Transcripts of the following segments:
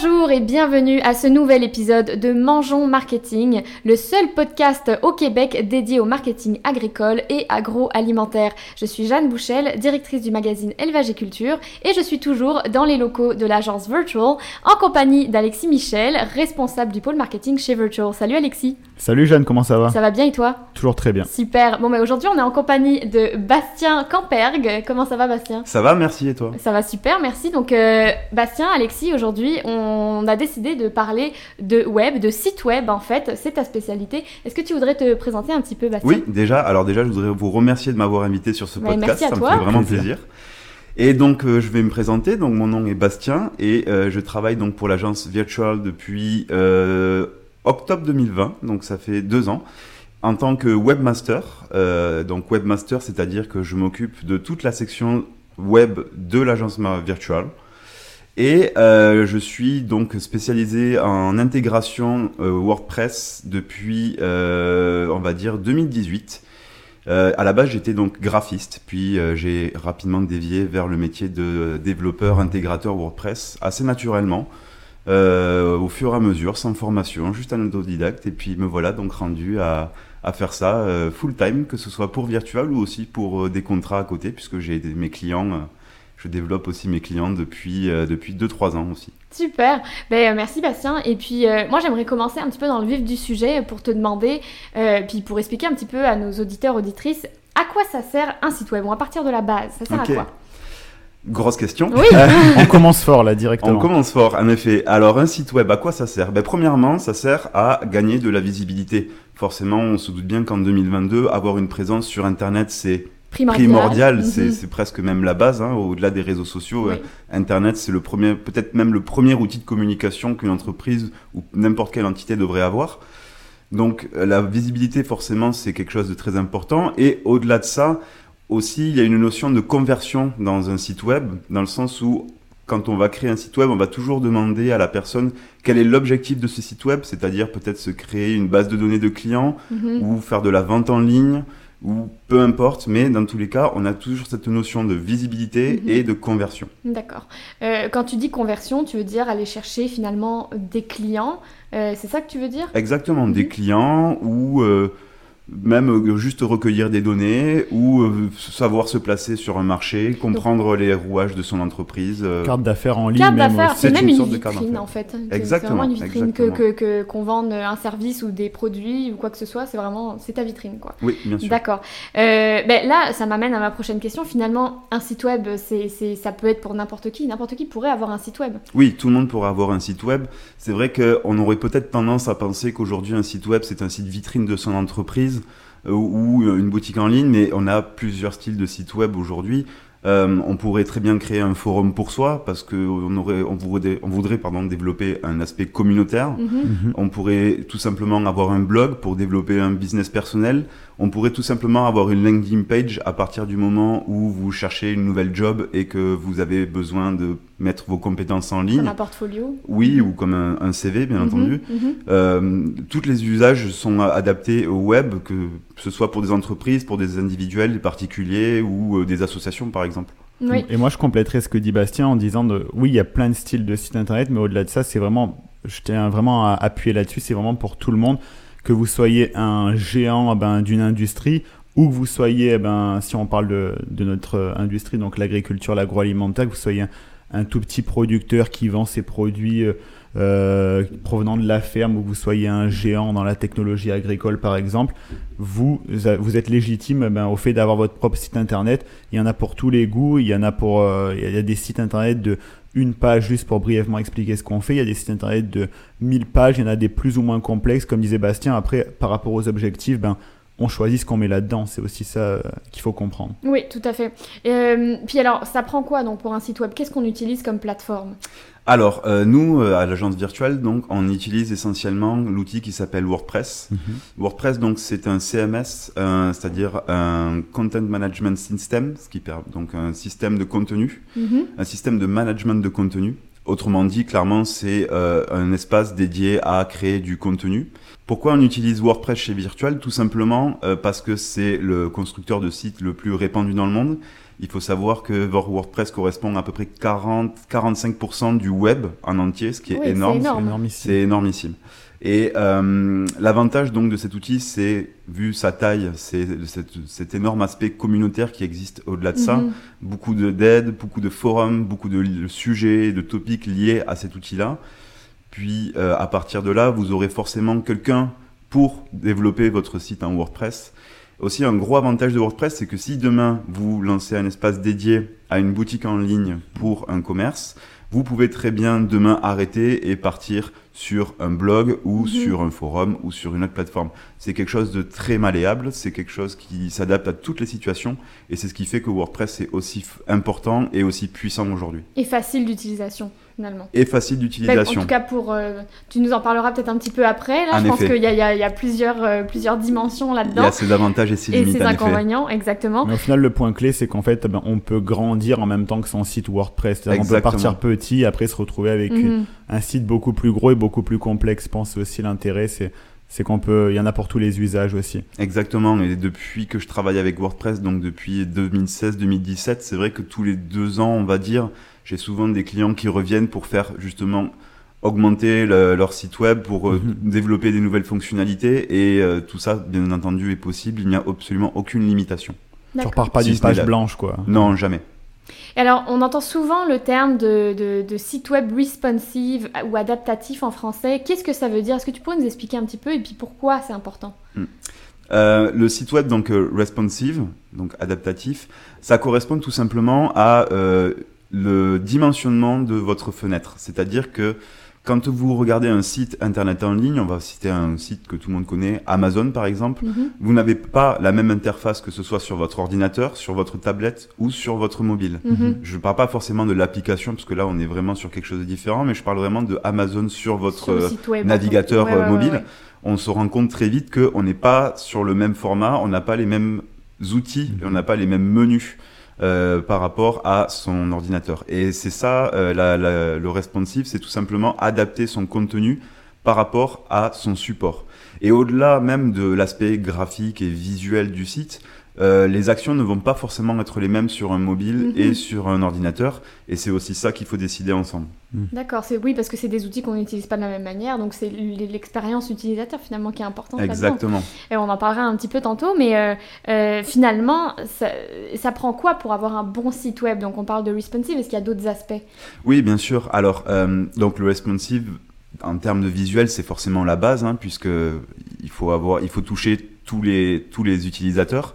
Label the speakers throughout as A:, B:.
A: Bonjour et bienvenue à ce nouvel épisode de Mangeons Marketing, le seul podcast au Québec dédié au marketing agricole et agroalimentaire. Je suis Jeanne Bouchel, directrice du magazine Élevage et Culture, et je suis toujours dans les locaux de l'agence Virtual en compagnie d'Alexis Michel, responsable du pôle marketing chez Virtual. Salut Alexis.
B: Salut Jeanne, comment ça va?
A: Ça va bien et toi?
B: Toujours très bien.
A: Super. Bon, mais aujourd'hui on est en compagnie de Bastien Campergue. Comment ça va Bastien?
C: Ça va, merci et toi?
A: Ça va super, merci. Donc euh, Bastien, Alexis, aujourd'hui on a décidé de parler de web, de site web en fait. C'est ta spécialité. Est-ce que tu voudrais te présenter un petit peu Bastien
C: Oui, déjà. Alors déjà, je voudrais vous remercier de m'avoir invité sur ce podcast.
A: merci à
C: ça
A: toi.
C: me fait vraiment plaisir. Et donc, euh, je vais me présenter. Donc, mon nom est Bastien et euh, je travaille donc pour l'agence Virtual depuis euh, octobre 2020. Donc, ça fait deux ans. En tant que webmaster, euh, donc webmaster, c'est-à-dire que je m'occupe de toute la section web de l'agence Virtual. Et euh, je suis donc spécialisé en intégration euh, WordPress depuis, euh, on va dire, 2018. Euh, à la base, j'étais donc graphiste, puis j'ai rapidement dévié vers le métier de développeur intégrateur WordPress assez naturellement, au fur et à mesure, sans formation, juste un autodidacte. Et puis me voilà donc rendu à, à faire ça full time, que ce soit pour Virtual ou aussi pour des contrats à côté, puisque j'ai mes clients. Je développe aussi mes clients depuis, euh, depuis 2-3 ans aussi.
A: Super. Ben, euh, merci Bastien. Et puis euh, moi j'aimerais commencer un petit peu dans le vif du sujet pour te demander, euh, puis pour expliquer un petit peu à nos auditeurs auditrices, à quoi ça sert un site web On va partir de la base. Ça sert à quoi?
C: Grosse question.
A: Oui.
B: On commence fort là directement.
C: On commence fort, en effet. Alors, un site web, à quoi ça sert? Ben, Premièrement, ça sert à gagner de la visibilité. Forcément, on se doute bien qu'en 2022, avoir une présence sur Internet, c'est
A: Primordial.
C: primordial.
A: Mhm.
C: C'est presque même la base. hein, Au-delà des réseaux sociaux,
A: Oui.
C: euh, Internet, c'est le premier, peut-être même le premier outil de communication qu'une entreprise ou n'importe quelle entité devrait avoir. Donc, euh, la visibilité, forcément, c'est quelque chose de très important. Et au-delà de ça, aussi, il y a une notion de conversion dans un site web, dans le sens où quand on va créer un site web, on va toujours demander à la personne quel est l'objectif de ce site web, c'est-à-dire peut-être se créer une base de données de clients
A: Mhm.
C: ou faire de la vente en ligne ou peu importe, mais dans tous les cas, on a toujours cette notion de visibilité
A: Mhm.
C: et de conversion.
A: D'accord. Euh, quand tu dis conversion, tu veux dire aller chercher finalement des clients. Euh, c'est ça que tu veux dire?
C: Exactement, des
A: Mhm.
C: clients ou euh, même euh, juste recueillir des données ou euh, savoir se placer sur un marché, comprendre les rouages de son entreprise. euh,
B: Carte d'affaires en ligne.
A: Carte
B: même
A: d'affaires,
B: aussi.
A: c'est
C: c'est
A: même
C: une
A: une,
C: sorte de carte
A: vitrine en fait. C'est
C: Exactement,
A: vraiment une vitrine que,
C: exactement.
A: que, que- qu'on vende un service ou des produits ou quoi que ce soit. C'est vraiment c'est ta vitrine quoi.
C: Oui, bien sûr.
A: D'accord. Euh, ben là, ça m'amène à ma prochaine question. Finalement, un site web, c'est, c'est, ça peut être pour n'importe qui. N'importe qui pourrait avoir un site web.
C: Oui, tout le monde pourrait avoir un site web. C'est vrai qu'on aurait peut-être tendance à penser qu'aujourd'hui un site web c'est un site vitrine de son entreprise euh, ou une boutique en ligne, mais on a plusieurs styles de sites web aujourd'hui. Euh, on pourrait très bien créer un forum pour soi parce que on aurait, on voudrait, on voudrait pardon développer un aspect communautaire.
A: Mhm.
B: Mhm.
C: On pourrait tout simplement avoir un blog pour développer un business personnel. On pourrait tout simplement avoir une landing page à partir du moment où vous cherchez une nouvelle job et que vous avez besoin de mettre vos compétences en ligne.
A: Comme un portfolio.
C: Oui, ou comme un, un CV, bien
A: Mhm,
C: entendu. Euh, tous les usages sont adaptés au web, que ce soit pour des entreprises, pour des individuels, des particuliers ou euh, des associations, par exemple.
A: Oui.
B: Et moi, je compléterais ce que dit Bastien en disant de, oui, il y a plein de styles de sites internet, mais au-delà de ça, c'est vraiment, je tiens vraiment à appuyer là-dessus, c'est vraiment pour tout le monde, que vous soyez un géant eh ben, d'une industrie ou que vous soyez, eh ben, si on parle de, notre euh, industrie, donc l'agriculture, l'agroalimentaire, que vous soyez un, tout petit producteur qui vend ses produits euh, euh, provenant de la ferme ou que vous soyez un géant dans la technologie agricole par exemple, vous, vous êtes légitime eh ben, au fait d'avoir votre propre site internet. Il y en a pour tous les goûts, il y en a pour, euh, il y a des sites internet de une page juste pour brièvement expliquer ce qu'on fait. Il y a des sites internet de 1000 pages, il y en a des plus ou moins complexes, comme disait Bastien. Après, par rapport aux objectifs, ben, on choisit ce qu'on met là-dedans. C'est aussi ça euh, qu'il faut comprendre.
A: Oui, tout à fait. Euh, puis alors, ça prend quoi donc pour un site web? Qu'est-ce qu'on utilise comme plateforme?
C: Alors, euh, nous, euh, à l'agence virtuelle, donc, on utilise essentiellement l'outil qui s'appelle WordPress. WordPress, donc, c'est un CMS, euh, c'est-à-dire un Content Management System, ce qui permet donc un système de contenu,
A: Mhm.
C: un système de management de contenu. Autrement dit, clairement, c'est euh, un espace dédié à créer du contenu. Pourquoi on utilise WordPress chez Virtual? Tout simplement euh, parce que c'est le constructeur de sites le plus répandu dans le monde Il faut savoir que WordPress correspond à, peu près 40-45% du web en entier, ce qui est
A: Oui, c'est
C: énorme.
A: énorme.
B: énormissime.
C: Et euh, l'avantage donc de cet outil, c'est vu sa taille, c'est cet, énorme aspect communautaire qui existe au-delà de ça.
A: Mhm.
C: Beaucoup de d'aide, beaucoup de forums, beaucoup de li- sujets, de topics liés à cet outil-là. Puis euh, à partir de là, vous aurez forcément quelqu'un pour développer votre site en WordPress. Aussi, un gros avantage de WordPress, c'est que si demain vous lancez un espace dédié à une boutique en ligne pour un commerce, vous pouvez très bien demain arrêter et partir sur un blog ou
A: Mhm.
C: sur un forum ou sur une autre plateforme. C'est quelque chose de très malléable, c'est quelque chose qui s'adapte à toutes les situations et c'est ce qui fait que WordPress est aussi important et aussi puissant aujourd'hui.
A: Et facile d'utilisation, finalement.
C: Et facile
A: Ben, en
C: d'utilisation.
A: tout cas, pour, euh, tu nous en parleras peut-être un petit peu après. Là,
C: En
A: je pense qu'il y a, il y a- il y a plusieurs, euh, plusieurs dimensions
C: Il y
A: là-dedans.
C: a ses avantages et ses
A: Et
C: limites
A: ses
C: en effet.
A: inconvénients, exactement.
B: Mais au final, le point clé, c'est qu'en fait, eh ben, on peut grandir en même temps que son site WordPress. C'est-à-dire qu'on peut partir petit, après se retrouver avec
A: Mhm.
B: un site beaucoup plus gros et beaucoup plus complexe. Je pense aussi l'intérêt, c'est c'est qu'on peut, il y en a pour tous les usages aussi.
C: Exactement, et depuis que je travaille avec WordPress, donc depuis 2016-2017, c'est vrai que tous les deux ans, on va dire, j'ai souvent des clients qui reviennent pour faire justement augmenter le- leur site web, pour euh,
B: Mhm.
C: développer des nouvelles fonctionnalités, et euh, tout ça, bien entendu, est possible, il n'y a absolument aucune limitation.
B: Tu repars pas d'une page
C: la-
B: blanche, quoi.
C: Non, jamais.
A: Et alors, on entend souvent le terme de, de, de site web responsive ou adaptatif en français. Qu'est-ce que ça veut dire? Est-ce que tu pourrais nous expliquer un petit peu et puis pourquoi c'est important?
C: Euh, le site web donc euh, responsive, donc adaptatif, ça correspond tout simplement à euh, le dimensionnement de votre fenêtre. C'est-à-dire que quand vous regardez un site internet en ligne, on va citer un site que tout le monde connaît, Amazon par exemple,
A: Mhm.
C: vous n'avez pas la même interface que ce soit sur votre ordinateur, sur votre tablette ou sur votre mobile.
A: Mhm.
C: Je ne parle pas forcément de l'application parce que là on est vraiment sur quelque chose de différent, mais je parle vraiment de Amazon sur votre
A: Sur
C: euh,
A: web,
C: navigateur.
A: Ouais,
C: euh,
A: ouais,
C: mobile,
A: ouais.
C: on se rend compte très vite qu'on n'est pas sur le même format, on n'a pas les mêmes outils, et on n'a pas les mêmes menus euh, par rapport à son ordinateur. Et c'est ça, euh, le responsive, c'est tout simplement adapter son contenu par rapport à son support. Et au-delà même de l'aspect graphique et visuel du site, euh, les actions ne vont pas forcément être les mêmes sur un mobile
A: Mhm.
C: et sur un ordinateur, et c'est aussi ça qu'il faut décider ensemble.
A: D'accord, c'est oui parce que c'est des outils qu'on n'utilise pas de la même manière, donc c'est l'expérience utilisateur finalement qui est importante.
C: Exactement.
A: Et on en parlera un petit peu tantôt, mais euh, euh, finalement, ça, ça prend quoi pour avoir un bon site web? Donc on parle de responsive, est-ce qu'il y a d'autres aspects?
C: Oui, bien sûr. Alors, euh, donc le responsive, en termes de visuel, c'est forcément la base, hein, puisque il faut avoir, il faut toucher tous les tous les utilisateurs.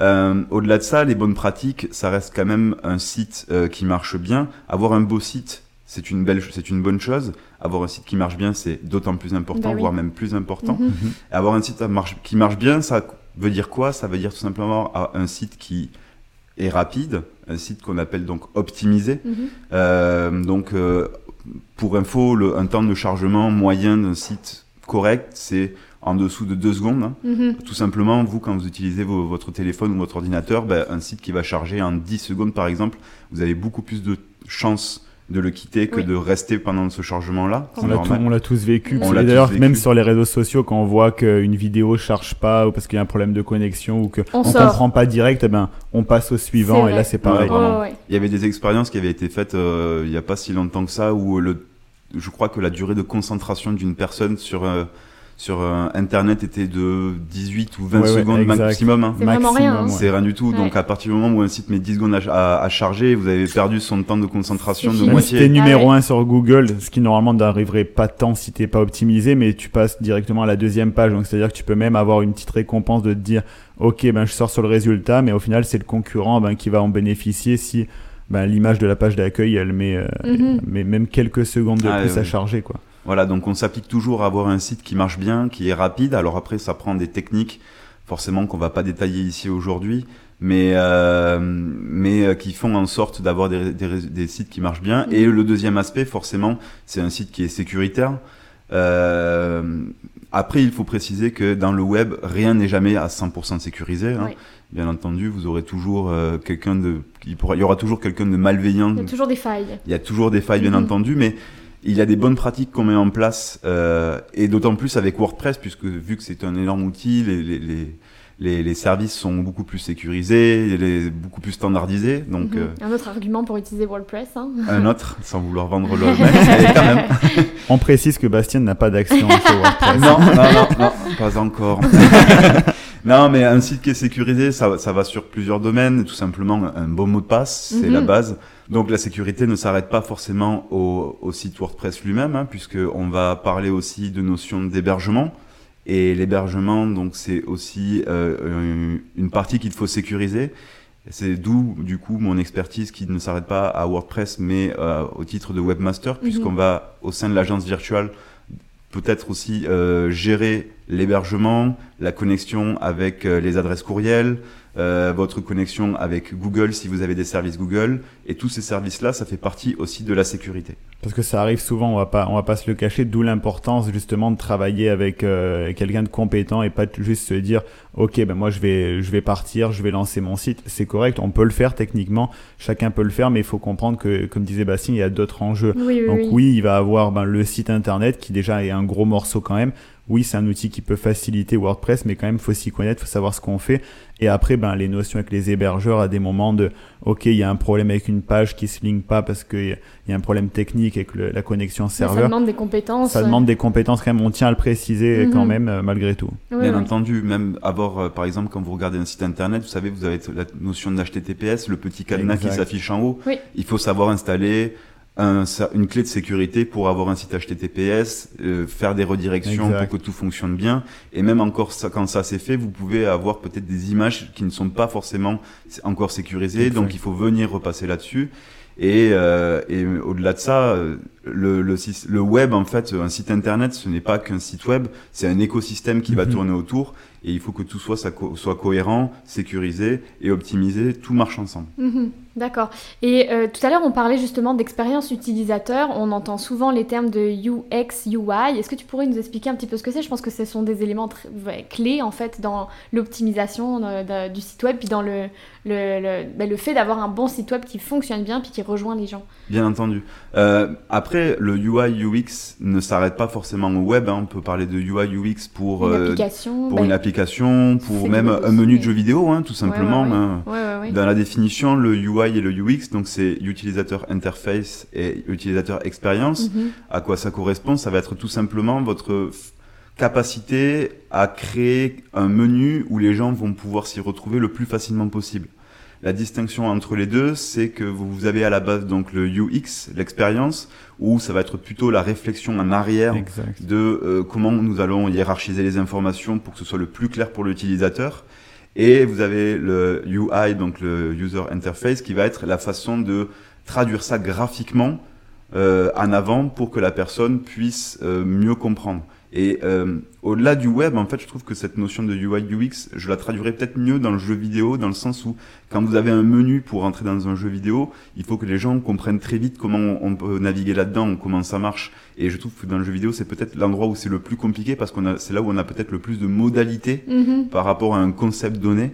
C: Euh, Au-delà de ça, les bonnes pratiques, ça reste quand même un site euh, qui marche bien. Avoir un beau site, c'est une belle, c'est une bonne chose. Avoir un site qui marche bien, c'est d'autant plus important,
A: Bah oui.
C: voire même plus important.
A: Mhm.
C: Et Avoir un site qui marche, qui marche bien, ça veut dire quoi? Ça veut dire tout simplement un site qui est rapide, un site qu'on appelle donc optimisé.
A: Mhm.
C: Euh, donc, euh, pour info, le, un temps de chargement moyen d'un site correct, c'est en dessous de 2 secondes. hein.
A: Mhm.
C: Tout simplement, vous, quand vous utilisez vos- votre téléphone ou votre ordinateur, ben, un site qui va charger en 10 secondes, par exemple, vous avez beaucoup plus de chances de le quitter que
A: Oui.
C: de rester pendant ce chargement-là.
B: On l'a, tous vécu.
A: On
B: Et d'ailleurs, même sur les réseaux sociaux, quand on voit qu'une vidéo charge pas ou parce qu'il y a un problème de connexion ou qu'on
A: On
B: on
A: sort.
B: comprend pas direct, eh ben, on passe au suivant et là c'est pareil.
C: Ouais, vraiment.
A: Ouais, ouais.
C: Il y avait des expériences qui avaient été faites euh, il n'y a pas si longtemps que ça, où le, je crois que la durée de concentration d'une personne sur, euh, sur euh, Internet était de 18 ou 20
B: Ouais, ouais,
C: secondes
B: exact.
C: maximum. hein.
A: C'est vraiment rien, hein.
B: ouais.
C: C'est rien du tout. Donc
A: Ouais.
C: à partir du moment où un site met 10 secondes à, à- à charger, vous avez perdu son temps de concentration
A: C'est
C: de
A: fini.
B: Même si t'es
C: moitié.
B: numéro
A: Ah ouais.
B: 1 sur Google, ce qui normalement n'arriverait pas tant si t'es pas optimisé, mais tu passes directement à la deuxième page. Donc c'est-à-dire que tu peux même avoir une petite récompense de te dire, ok, ben je sors sur le résultat, mais au final c'est le concurrent ben, qui va en bénéficier si ben, l'image de la page d'accueil elle met, euh,
A: Mhm.
B: met même quelques secondes de
C: Ah,
B: plus
C: ouais,
B: à
C: ouais.
B: charger quoi.
C: Voilà, donc on s'applique toujours à avoir un site qui marche bien, qui est rapide. Alors après, ça prend des techniques, forcément qu'on va pas détailler ici aujourd'hui, mais euh, mais euh, qui font en sorte d'avoir des, des, des sites qui marchent bien. Et le deuxième aspect, forcément, c'est un site qui est sécuritaire. Euh, après, il faut préciser que dans le web, rien n'est jamais à 100% sécurisé. hein.
A: Oui.
C: Bien entendu, vous aurez toujours euh, quelqu'un de, il, pourra- il y aura toujours quelqu'un de malveillant
A: Il y a toujours des failles.
C: il y a toujours des failles, bien
A: Mhm.
C: entendu, mais il y a des bonnes pratiques qu'on met en place, euh, et d'autant plus avec WordPress, puisque vu que c'est un énorme outil, les, les, les, les, les services sont beaucoup plus sécurisés, les, beaucoup plus standardisés. Donc,
A: Mhm.
C: euh,
A: Un autre argument pour utiliser WordPress. hein.
C: un autre, sans vouloir vendre le mec, mais quand même.
B: On précise que Bastien n'a pas d'action chez WordPress.
C: Non, non, non, non, pas encore. non, mais un site qui est sécurisé, ça, ça va sur plusieurs domaines. Tout simplement, un bon mot de passe, c'est
A: Mhm.
C: la base. Donc la sécurité ne s'arrête pas forcément au, au site WordPress lui-même, hein, puisque on va parler aussi de notions d'hébergement. Et l'hébergement, donc c'est aussi euh, une partie qu'il faut sécuriser. C'est d'où, du coup, mon expertise qui ne s'arrête pas à WordPress, mais euh, au titre de webmaster, puisqu'on va, au sein de l'agence virtuelle, peut-être aussi euh, gérer l'hébergement, la connexion avec euh, les adresses courriels, euh, votre connexion avec Google si vous avez des services Google. Et tous ces services-là, ça fait partie aussi de la sécurité.
B: Parce que ça arrive souvent, on va pas, on va pas se le cacher, d'où l'importance justement de travailler avec euh, quelqu'un de compétent et pas de juste se dire, ok, ben moi je vais, je vais partir, je vais lancer mon site. C'est correct, on peut le faire techniquement, chacun peut le faire, mais il faut comprendre que, comme disait Bastien, il y a d'autres enjeux.
A: Oui, oui,
B: Donc
A: oui.
B: oui, il va avoir ben, le site internet qui déjà est un gros morceau quand même. Oui, c'est un outil qui peut faciliter WordPress, mais quand même faut s'y connaître, faut savoir ce qu'on fait. Et après, ben les notions avec les hébergeurs à des moments de, ok, il y a un problème avec une page qui se ligne pas parce qu'il y a un problème technique avec le- la connexion
A: Mais Ça
B: serveur.
A: demande des compétences.
B: Ça demande des compétences quand même. On tient à le préciser
A: Mhm.
B: quand même euh, malgré tout.
A: Oui,
C: Bien
A: oui.
C: entendu, même avoir, euh, par exemple, quand vous regardez un site internet, vous savez, vous avez la notion d'HTTPS, le petit cadenas qui s'affiche en haut.
A: Oui.
C: Il faut savoir installer un- une clé de sécurité pour avoir un site HTTPS, euh, faire des redirections
B: Exact.
C: pour que tout fonctionne bien. Et même encore ça, quand ça c'est fait, vous pouvez avoir peut-être des images qui ne sont pas forcément encore sécurisées.
B: Exact.
C: Donc il faut venir repasser là-dessus. Et, euh, et au-delà de ça, euh, le, le, le web, en fait, un site internet, ce n'est pas qu'un site web, c'est un écosystème qui va
B: Mhm.
C: tourner autour. Et il faut que tout soit, soit cohérent, sécurisé et optimisé, tout marche ensemble.
A: Mhm, D'accord. Et euh, tout à l'heure, on parlait justement d'expérience utilisateur. On entend souvent les termes de UX, UI. Est-ce que tu pourrais nous expliquer un petit peu ce que c'est? Je pense que ce sont des éléments très- ouais, clés en fait dans l'optimisation euh, du site web, puis dans le, le, le, ben, le fait d'avoir un bon site web qui fonctionne bien, puis qui rejoint les gens.
C: Bien entendu. Euh, après, le UI UX ne s'arrête pas forcément au web. hein. On peut parler de UI UX pour,
A: Une
C: euh,
A: application.
C: pour
A: ben,
C: une application, pour même un menu de jeu vidéo, hein, tout simplement.
A: ouais, ouais.
C: hein. Dans la définition, le UI et le UX, donc c'est utilisateur interface et utilisateur experience.
A: Mhm.
C: À quoi ça correspond? Ça va être tout simplement votre capacité à créer un menu où les gens vont pouvoir s'y retrouver le plus facilement possible. La distinction entre les deux, c'est que vous avez à la base donc le UX, l'expérience, où ça va être plutôt la réflexion en arrière
B: Exact.
C: de euh, comment nous allons hiérarchiser les informations pour que ce soit le plus clair pour l'utilisateur. Et vous avez le UI, donc le User Interface, qui va être la façon de traduire ça graphiquement euh, en avant pour que la personne puisse euh, mieux comprendre. Et euh, au-delà du web, en fait, je trouve que cette notion de UI UX, je la traduirais peut-être mieux dans le jeu vidéo, dans le sens où quand vous avez un menu pour entrer dans un jeu vidéo, il faut que les gens comprennent très vite comment on peut naviguer là-dedans, comment ça marche. Et je trouve que dans le jeu vidéo, c'est peut-être l'endroit où c'est le plus compliqué parce qu'on a, c'est là où on a peut-être le plus de modalités
A: Mhm.
C: par rapport à un concept donné.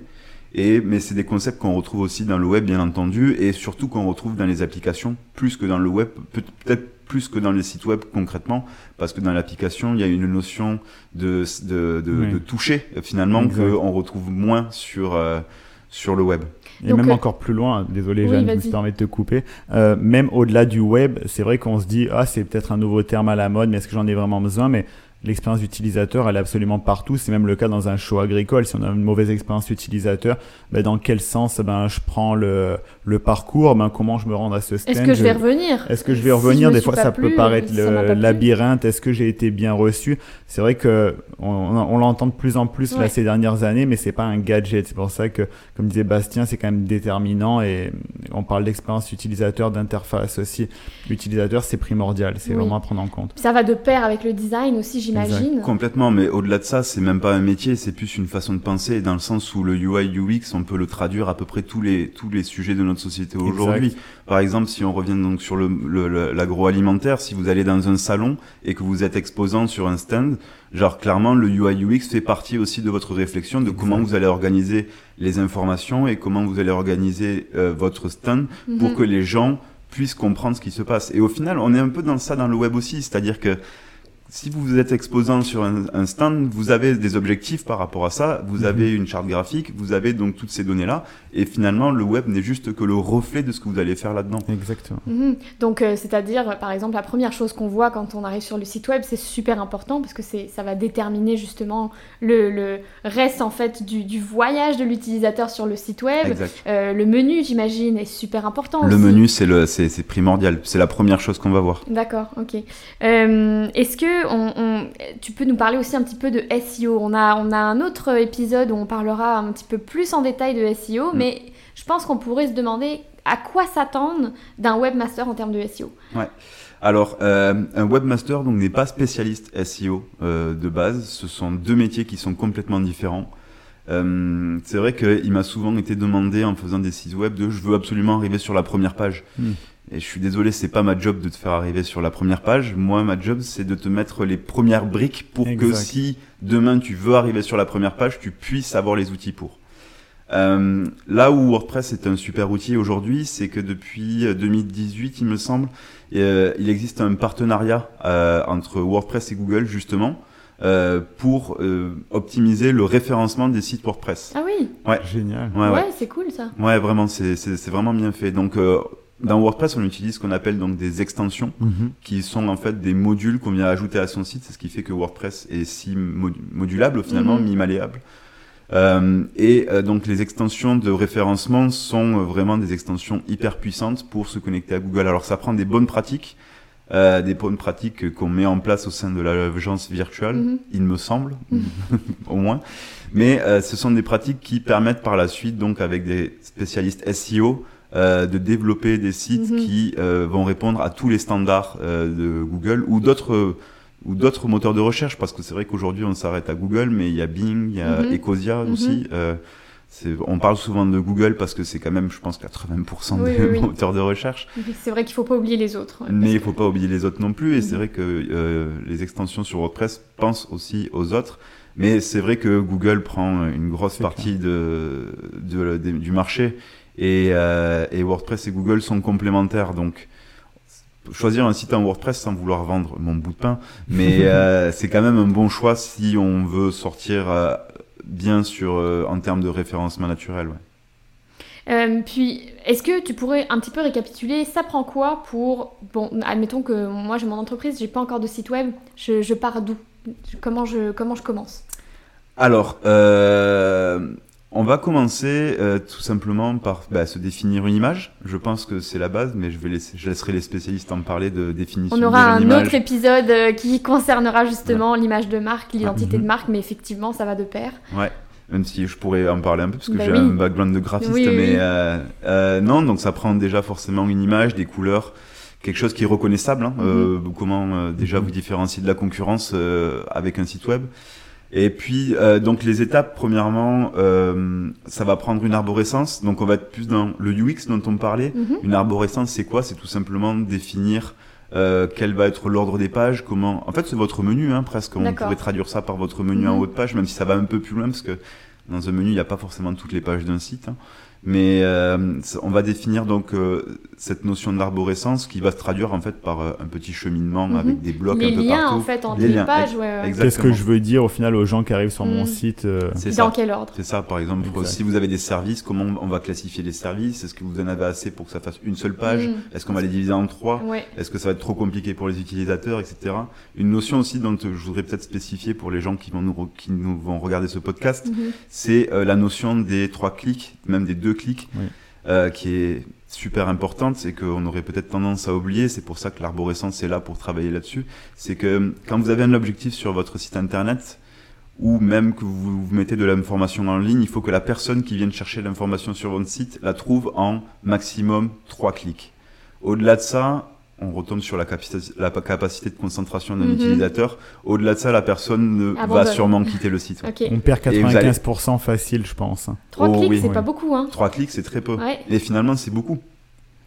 C: Et, mais c'est des concepts qu'on retrouve aussi dans le web, bien entendu, et surtout qu'on retrouve dans les applications, plus que dans le web, peut- peut-être plus que dans les sites web concrètement, parce que dans l'application, il y a une notion de, de, de,
B: Oui.
C: de toucher, finalement, qu'on retrouve moins sur, euh, sur le web.
B: Et
A: Donc,
B: même
A: euh,
B: encore plus loin, désolé
A: oui,
B: Jeanne, je me suis permis de te couper, euh, même au-delà du web, c'est vrai qu'on se dit, ah c'est peut-être un nouveau terme à la mode, mais est-ce que j'en ai vraiment besoin? Mais l'expérience utilisateur, elle est absolument partout. C'est même le cas dans un show agricole. Si on a une mauvaise expérience utilisateur, ben, dans quel sens ben, je prends le, le parcours? Ben, Comment je me rends à ce stand
A: Est-ce que je vais revenir?
B: Est-ce que je vais revenir? Des fois, ça
A: plu,
B: peut paraître le labyrinthe. Est-ce que j'ai été bien reçu? C'est vrai que on, on l'entend de plus en plus
A: Ouais.
B: là ces dernières années, mais c'est pas un gadget. C'est pour ça que, comme disait Bastien, c'est quand même déterminant et on parle d'expérience utilisateur, d'interface aussi. L'utilisateur, c'est primordial. C'est
A: Oui.
B: vraiment à prendre en compte.
A: Ça va de pair avec le design aussi, j'imagine.
C: Complètement, mais au-delà de ça, c'est même pas un métier, c'est plus une façon de penser, dans le sens où le UI UX, on peut le traduire à peu près tous les tous les sujets de notre société aujourd'hui. Par exemple, si on revient donc sur le le- le- l'agroalimentaire, si vous allez dans un salon et que vous êtes exposant sur un stand, genre clairement le UI UX fait partie aussi de votre réflexion de comment vous allez organiser les informations et comment vous allez organiser euh, votre stand pour
A: Mhm.
C: que les gens puissent comprendre ce qui se passe. Et au final, on est un peu dans ça dans le web aussi, c'est-à-dire que si vous vous êtes exposant sur un, un stand, vous avez des objectifs par rapport à ça, vous
B: Mhm.
C: avez une charte graphique, vous avez donc toutes ces données-là, et finalement, le web n'est juste que le reflet de ce que vous allez faire là-dedans.
B: Exactement.
A: Mhm. Donc, euh, c'est-à-dire, par exemple, la première chose qu'on voit quand on arrive sur le site web, c'est super important parce que c'est, ça va déterminer justement le, le reste en fait du, du voyage de l'utilisateur sur le site web.
C: Exact.
A: Euh, le menu, j'imagine, est super important.
C: Le
A: aussi.
C: menu, c'est le, c'est, c'est primordial. C'est la première chose qu'on va voir.
A: D'accord, ok. Euh, est-ce que on, on- tu peux nous parler aussi un petit peu de SEO on a, on a un autre épisode où on parlera un petit peu plus en détail de SEO,
C: Mm.
A: mais je pense qu'on pourrait se demander à quoi s'attendre d'un webmaster en termes de SEO.
C: Alors, euh, un webmaster donc n'est pas spécialiste SEO euh, de base. Ce sont deux métiers qui sont complètement différents. Euh, c'est vrai qu'il m'a souvent été demandé en faisant des sites web de je veux absolument arriver sur la première page.
B: Hmm.
C: Et je suis désolé, c'est pas ma job de te faire arriver sur la première page. Moi, ma job, c'est de te mettre les premières briques pour que si demain tu veux arriver sur la première page, tu puisses avoir les outils pour. Euh, là où WordPress est un super outil aujourd'hui, c'est que depuis euh, 2018, il me semble, euh, il existe un partenariat euh, entre WordPress et Google justement euh, pour euh, optimiser le référencement des sites WordPress.
A: Ah oui,
B: Génial.
C: Ouais,
A: ouais,
C: ouais,
A: c'est cool ça.
C: ouais, vraiment, c'est c'est- c'est vraiment bien fait. Donc euh, dans WordPress, on utilise ce qu'on appelle donc des extensions
B: Mhm.
C: qui sont en fait des modules qu'on vient ajouter à son site. C'est ce qui fait que WordPress est si mod- modulable finalement,
A: Mhm.
C: mi-malléable. Euh, et euh, donc les extensions de référencement sont euh, vraiment des extensions hyper puissantes pour se connecter à Google. Alors ça prend des bonnes pratiques, euh, des bonnes pratiques qu'on met en place au sein de l'agence virtuelle,
A: Mhm.
C: il me semble, au moins. Mais euh, ce sont des pratiques qui permettent par la suite, donc avec des spécialistes SEO, euh, de développer des sites
A: Mhm.
C: qui euh, vont répondre à tous les standards euh, de Google ou d'autres ou d'autres moteurs de recherche parce que c'est vrai qu'aujourd'hui on s'arrête à Google mais il y a Bing, il y a
A: Mhm.
C: Ecosia
A: Mhm.
C: aussi. euh, on parle souvent de Google parce que c'est quand même, je pense, 80%
A: Oui,
C: des
A: oui, oui.
C: moteurs de recherche.
A: C'est vrai qu'il faut pas oublier les autres. ouais.
C: Mais il faut pas oublier les autres non plus. Et c'est
A: Mhm.
C: vrai que euh, les extensions sur WordPress pensent aussi aux autres. Mais c'est vrai que Google prend une grosse partie de, de- de- du marché. Et, euh, et WordPress et Google sont complémentaires. Donc, choisir un site en WordPress sans vouloir vendre mon bout de pain, mais euh, c'est quand même un bon choix si on veut sortir euh, bien sur en termes de référencement naturel. ouais.
A: Puis, est-ce que tu pourrais un petit peu récapituler Ça prend quoi pour. Bon, admettons que moi j'ai mon entreprise, j'ai pas encore de site web, je, je pars d'où? Comment je, comment je commence?
C: Alors, on va commencer euh, tout simplement par bah, se définir une image. Je pense que c'est la base, mais je, vais laisser, je laisserai les spécialistes en parler de définition
A: On aura un
C: image.
A: autre épisode euh, qui concernera justement l'image de marque, l'identité
B: Mhm.
A: de marque, mais effectivement ça va de pair.
C: Ouais. Même si je pourrais en parler un peu parce que
A: Bah
C: j'ai
A: oui.
C: un background de graphiste,
A: Oui, oui,
C: mais euh, euh, non, donc ça prend déjà forcément une image, des couleurs, quelque chose qui est reconnaissable. Hein,
A: Mhm.
C: euh, comment euh, déjà vous différencier de la concurrence euh, avec un site web. Et puis euh, donc les étapes, premièrement, euh, ça va prendre une arborescence. Donc on va être plus dans le UX dont on parlait.
A: Mhm.
C: Une arborescence, c'est quoi? C'est tout simplement définir euh, quel va être l'ordre des pages, comment. En fait, c'est votre menu, hein, presque. On pourrait traduire ça par votre menu en
A: Mhm.
C: haut de page, même si ça va un peu plus loin, parce que dans un menu, il n'y a pas forcément toutes les pages d'un site. hein. Mais euh, on va définir donc euh, cette notion d'arborescence qui va se traduire en fait par euh, un petit cheminement
A: Mhm.
C: avec des blocs
A: Les
C: un peu
A: liens
C: partout.
A: en fait entre
C: Les
A: les,
C: liens,
A: pages, ouais, ouais.
B: Qu'est-ce que je veux dire au final aux gens qui arrivent sur mon
A: Mm.
B: site euh,
C: C'est
A: Dans
C: ça.
A: quel ordre
C: C'est ça, par exemple,
B: Exact.
C: si vous avez des services, comment on va classifier les services? Est-ce que vous en avez assez pour que ça fasse une seule page?
A: Mm.
C: Est-ce qu'on va les diviser en trois?
A: Ouais.
C: Est-ce que ça va être trop compliqué pour les utilisateurs, etc. Une notion aussi dont euh, je voudrais peut-être spécifier pour les gens qui vont nous, re- qui nous vont regarder ce podcast,
A: Mhm.
C: c'est euh, la notion des trois clics, même des deux clics,
B: Oui.
C: euh, qui est super importante, c'est qu'on aurait peut-être tendance à oublier, c'est pour ça que l'arborescence est là pour travailler là-dessus, c'est que euh, quand vous avez un objectif sur votre site internet, ou même que vous, vous mettez de l'information en ligne, il faut que la personne qui vienne chercher l'information sur votre site la trouve en maximum trois clics. Au-delà de ça, on retombe sur la capacité, la capacité de concentration d'un
A: Mhm.
C: utilisateur. Au-delà de ça, la personne ne va sûrement quitter le site.
B: On perd
C: Et vous allez-
B: 95% facile, je pense.
A: Trois
C: Oh,
A: clics,
C: oui.
A: c'est pas beaucoup, hein.
C: Trois clics, c'est très peu.
A: Ouais.
C: Et finalement, c'est beaucoup.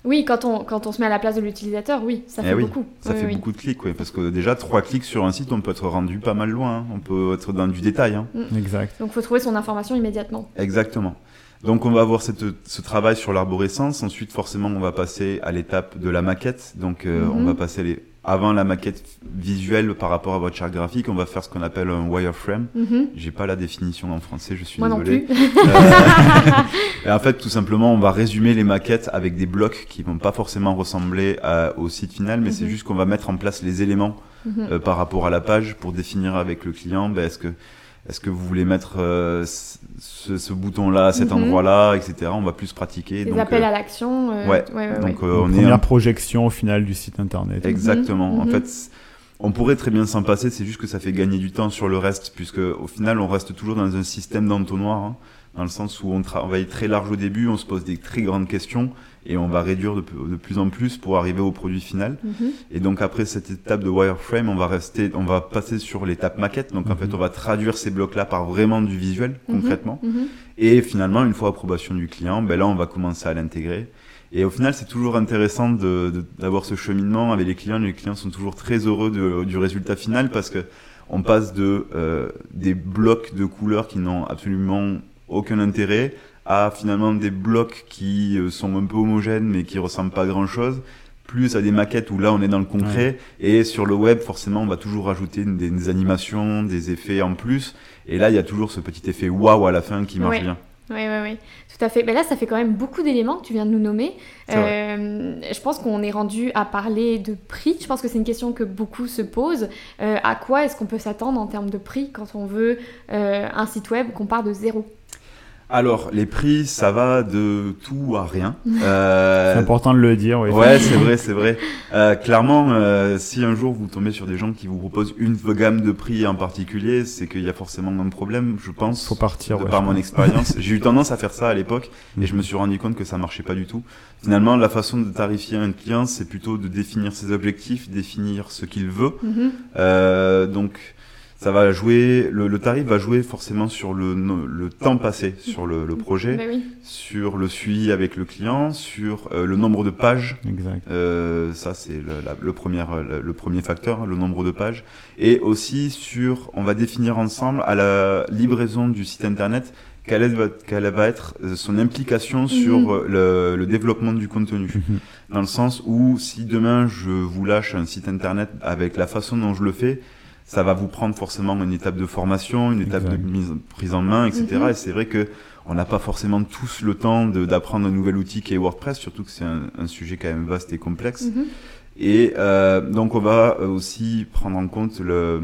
A: Oui, quand on, quand on se met à la place de l'utilisateur, oui, ça
C: Eh
A: fait
C: oui,
A: beaucoup.
C: Ça
A: Oui,
C: fait
A: oui.
C: beaucoup de clics, oui, parce que déjà trois clics sur un site, on peut être rendu pas mal loin. hein. On peut être dans du détail. hein.
B: Exact.
A: Donc, faut trouver son information immédiatement.
C: Exactement. Donc on va avoir cette, ce travail sur l'arborescence. Ensuite, forcément, on va passer à l'étape de la maquette. Donc euh,
A: Mhm.
C: on va passer les, avant la maquette visuelle par rapport à votre charte graphique, on va faire ce qu'on appelle un wireframe.
A: Mhm.
C: J'ai pas la définition en français, je suis
A: Moi non
C: désolé.
A: plus.
C: Et en fait, tout simplement, on va résumer les maquettes avec des blocs qui vont pas forcément ressembler à- au site final, mais c'est
A: Mhm.
C: juste qu'on va mettre en place les éléments euh, par rapport à la page pour définir avec le client, ben, est-ce que est-ce que vous voulez mettre euh, ce, ce bouton-là cet
A: Mhm.
C: endroit-là, etc. On va plus pratiquer.
A: Les
C: donc,
A: appels
C: euh,
A: à l'action. euh,
C: ouais.
A: ouais, ouais,
C: donc
A: ouais.
C: euh, on
B: Une
C: est
B: première
C: un-
B: projection au final du site internet.
C: exactement. En
A: Mhm.
C: fait, on pourrait très bien s'en passer. C'est juste que ça fait gagner du temps sur le reste, puisque au final, on reste toujours dans un système d'entonnoir, hein, dans le sens où on travaille très large au début, on se pose des très grandes questions et on va réduire de, plus en plus pour arriver au produit final.
A: Mhm.
C: Et donc après cette étape de wireframe, on va rester, on va passer sur l'étape maquette. Donc en
B: Mhm.
C: fait, on va traduire ces blocs-là par vraiment du visuel
A: Mhm.
C: concrètement. Et finalement, une fois approbation du client, ben là, on va commencer à l'intégrer. Et au final, c'est toujours intéressant de- de- d'avoir ce cheminement avec les clients. Les clients sont toujours très heureux de- du résultat final parce que on passe de euh, des blocs de couleurs qui n'ont absolument aucun intérêt à finalement des blocs qui euh, sont un peu homogènes mais qui ressemblent pas à grand chose plus à des maquettes où là on est dans le concret et sur le web forcément on va toujours rajouter des, des animations des effets en plus et là il y a toujours ce petit effet waouh à la fin qui marche
A: Ouais.
C: bien
A: Oui, oui, oui, tout à fait. Ben là, ça fait quand même beaucoup d'éléments que tu viens de nous nommer. Euh, je pense qu'on est rendu à parler de prix. Je pense que c'est une question que beaucoup se posent. Euh, à quoi est-ce qu'on peut s'attendre en termes de prix quand on veut euh, un site web qu'on part de zéro?
C: Alors, les prix, ça va de tout à rien. Euh,
B: C'est important de le dire. oui.
C: Ouais, c'est vrai, c'est vrai. Euh, clairement, euh, si un jour vous tombez sur des gens qui vous proposent une gamme de prix en particulier, c'est qu'il y a forcément un problème, je pense.
B: Faut partir.
C: de
B: ouais,
C: par mon expérience. J'ai eu tendance à faire ça à l'époque et je me suis rendu compte que ça marchait pas du tout. Finalement, la façon de tarifier un client, c'est plutôt de définir ses objectifs, définir ce qu'il veut. Euh, donc, ça va jouer, le, le tarif va jouer forcément sur le, le temps passé sur le, le projet,
A: Ben oui.
C: sur le suivi avec le client, sur euh, le nombre de pages.
B: Exact.
C: Euh, ça, c'est le, la- le premier, le, le premier facteur, le nombre de pages. Et aussi sur, on va définir ensemble à la livraison du site internet quelle, est, quelle va être euh, son implication sur
A: Mhm.
C: euh, le, le développement du contenu.
B: Mhm.
C: Dans le sens où si demain je vous lâche un site internet avec la façon dont je le fais, ça va vous prendre forcément une étape de formation, une étape
B: Exact.
C: de mise, prise en main, etc.
A: Mhm.
C: Et c'est vrai que on n'a pas forcément tous le temps de- d'apprendre un nouvel outil qui est WordPress, surtout que c'est un, un sujet quand même vaste et complexe.
A: Mhm.
C: Et euh, donc on va euh, aussi prendre en compte le,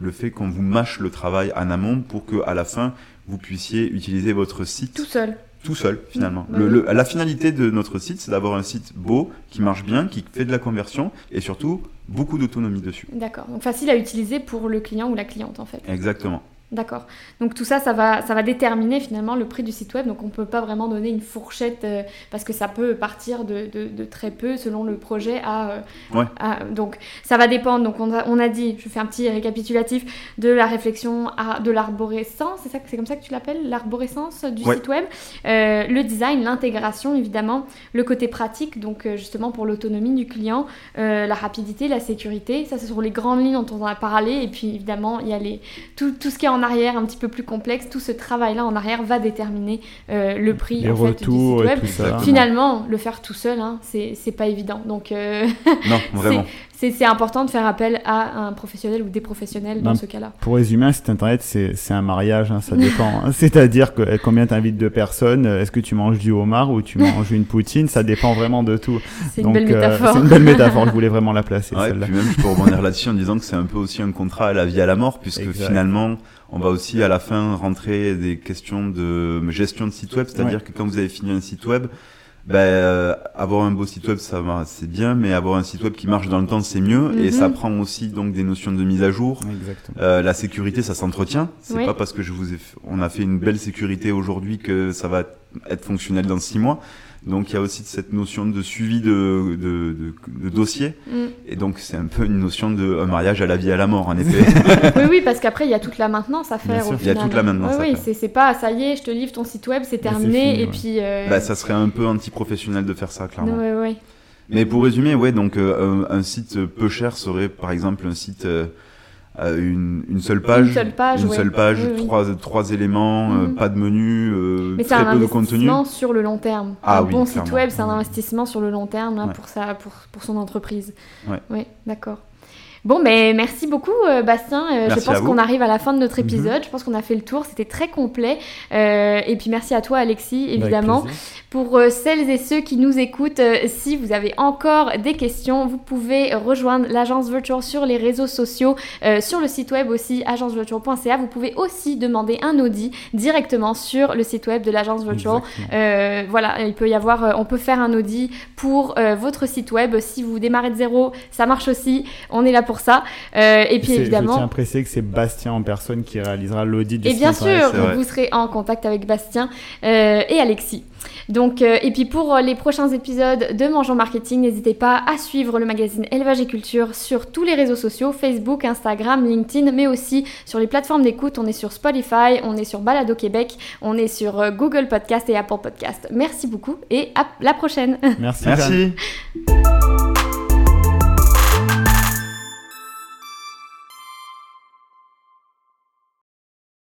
C: le fait qu'on vous mâche le travail en amont pour que à la fin vous puissiez utiliser votre site
A: Tout seul.
C: Tout seul finalement.
A: Bah
C: Le- le- la finalité de notre site, c'est d'avoir un site beau, qui marche bien, qui fait de la conversion et surtout beaucoup d'autonomie dessus.
A: D'accord. Donc facile à utiliser pour le client ou la cliente en fait.
C: Exactement.
A: D'accord. Donc tout ça, ça va, ça va déterminer finalement le prix du site web. Donc on ne peut pas vraiment donner une fourchette euh, parce que ça peut partir de, de- de très peu selon le projet à, euh,
C: Ouais.
A: à- donc ça va dépendre. Donc on a, on a dit, je fais un petit récapitulatif de la réflexion à, de l'arborescence. C'est ça, c'est comme ça que tu l'appelles, l'arborescence du
C: Ouais.
A: site web. Euh, le design, l'intégration évidemment, le côté pratique. Donc justement pour l'autonomie du client, la rapidité, la sécurité. Ça c'est sur les grandes lignes dont on a parlé. Et puis évidemment il y a les tout, tout ce qui est en arrière, un petit peu plus complexe, tout ce travail-là en arrière va déterminer euh, le prix
B: Les
A: en fait, du
B: et
A: web.
B: tout ça.
A: Finalement, le faire tout seul, hein, c'est c'est pas évident. Donc, euh,
C: Non, vraiment.
A: c'est important de faire appel à un professionnel ou des professionnels dans ce cas-là.
B: Pour résumer, un site internet, c'est c'est un mariage, hein, ça dépend. hein. C'est-à-dire que euh, combien tu invites de personnes, euh, est-ce que tu manges du homard ou tu manges une poutine, ça dépend vraiment de tout.
A: C'est une
B: Donc,
A: belle
B: euh,
A: métaphore.
B: c'est une belle métaphore, je voulais vraiment la placer,
C: Ouais,
B: celle-là.
C: puis même, je peux rebondir là-dessus en disant que c'est un peu aussi un contrat à la vie à la mort, puisque
B: Exact.
C: finalement, on va aussi à la fin rentrer des questions de gestion de site web, c'est-à-dire que quand vous avez fini un site web, ben, euh, avoir un beau site web, ça va, c'est bien, mais avoir un site web qui marche dans le temps, c'est mieux, et
A: Mhm.
C: ça prend aussi donc des notions de mise à jour. Euh, la sécurité, ça s'entretient. C'est
A: Oui.
C: pas parce que je vous ai, on a fait une belle sécurité aujourd'hui que ça va être fonctionnel dans six mois. Donc il y a aussi cette notion de suivi de, de, de, de dossier.
A: Mm.
C: Et donc c'est un peu une notion de un mariage à la vie et à la mort, en effet.
A: oui, oui, parce qu'après, il y a toute la maintenance à faire
C: Il y a toute la maintenance
A: Oui,
C: à
A: oui,
C: faire.
A: c'est c'est pas, ça y est, je te livre ton site web, c'est terminé,
B: fini,
A: et
B: ouais.
A: puis... euh,
C: bah, ça serait un peu anti-professionnel de faire ça, clairement.
A: ouais, ouais.
C: Mais pour résumer, ouais, donc euh, un, un site peu cher serait par exemple un site euh, euh, une, une seule page,
A: Une seule page,
C: une
A: ouais.
C: seule page,
A: Oui, oui.
C: trois, trois éléments, euh,
A: Mhm.
C: pas de menu, euh,
A: Mais c'est
C: très
A: un
C: peu de contenu.
A: investissement sur le long terme.
C: Ah
A: un
C: oui,
A: bon site web, c'est un
C: Mhm.
A: investissement sur le long terme
C: Ouais.
A: pour, sa, pour, pour son entreprise.
C: Ouais.
A: Oui, d'accord. Bon, mais merci beaucoup, euh, Bastien. Euh, je pense qu'on arrive à la fin de notre
B: Mhm.
A: épisode. Je pense qu'on a fait le tour. C'était très complet. Euh, et puis merci à toi, Alexis, évidemment. Pour euh, celles et ceux qui nous écoutent, euh, si vous avez encore des questions, vous pouvez rejoindre l'agence Virtual sur les réseaux sociaux, sur le site web aussi, agencevirtual.ca. Vous pouvez aussi demander un audit directement sur le site web de l'agence Virtual. Voilà, il peut y avoir, on peut faire un audit pour votre site web. Si vous démarrez de zéro, ça marche aussi. On est là pour ça. Euh, et puis
B: C'est- Je
A: évidemment.
B: tiens à préciser que c'est Bastien en personne qui réalisera l'audit du
A: Et bien sûr, vous serez en contact avec Bastien euh, et Alexis. Donc, euh, et puis pour les prochains épisodes de Mangeons Marketing, n'hésitez pas à suivre le magazine Élevage et Culture sur tous les réseaux sociaux, Facebook, Instagram, LinkedIn, mais aussi sur les plateformes d'écoute. On est sur Spotify, on est sur Balado Québec, on est sur Google Podcast et Apple Podcast. Merci beaucoup et à la prochaine.
B: Merci. Jeanne.
C: Merci.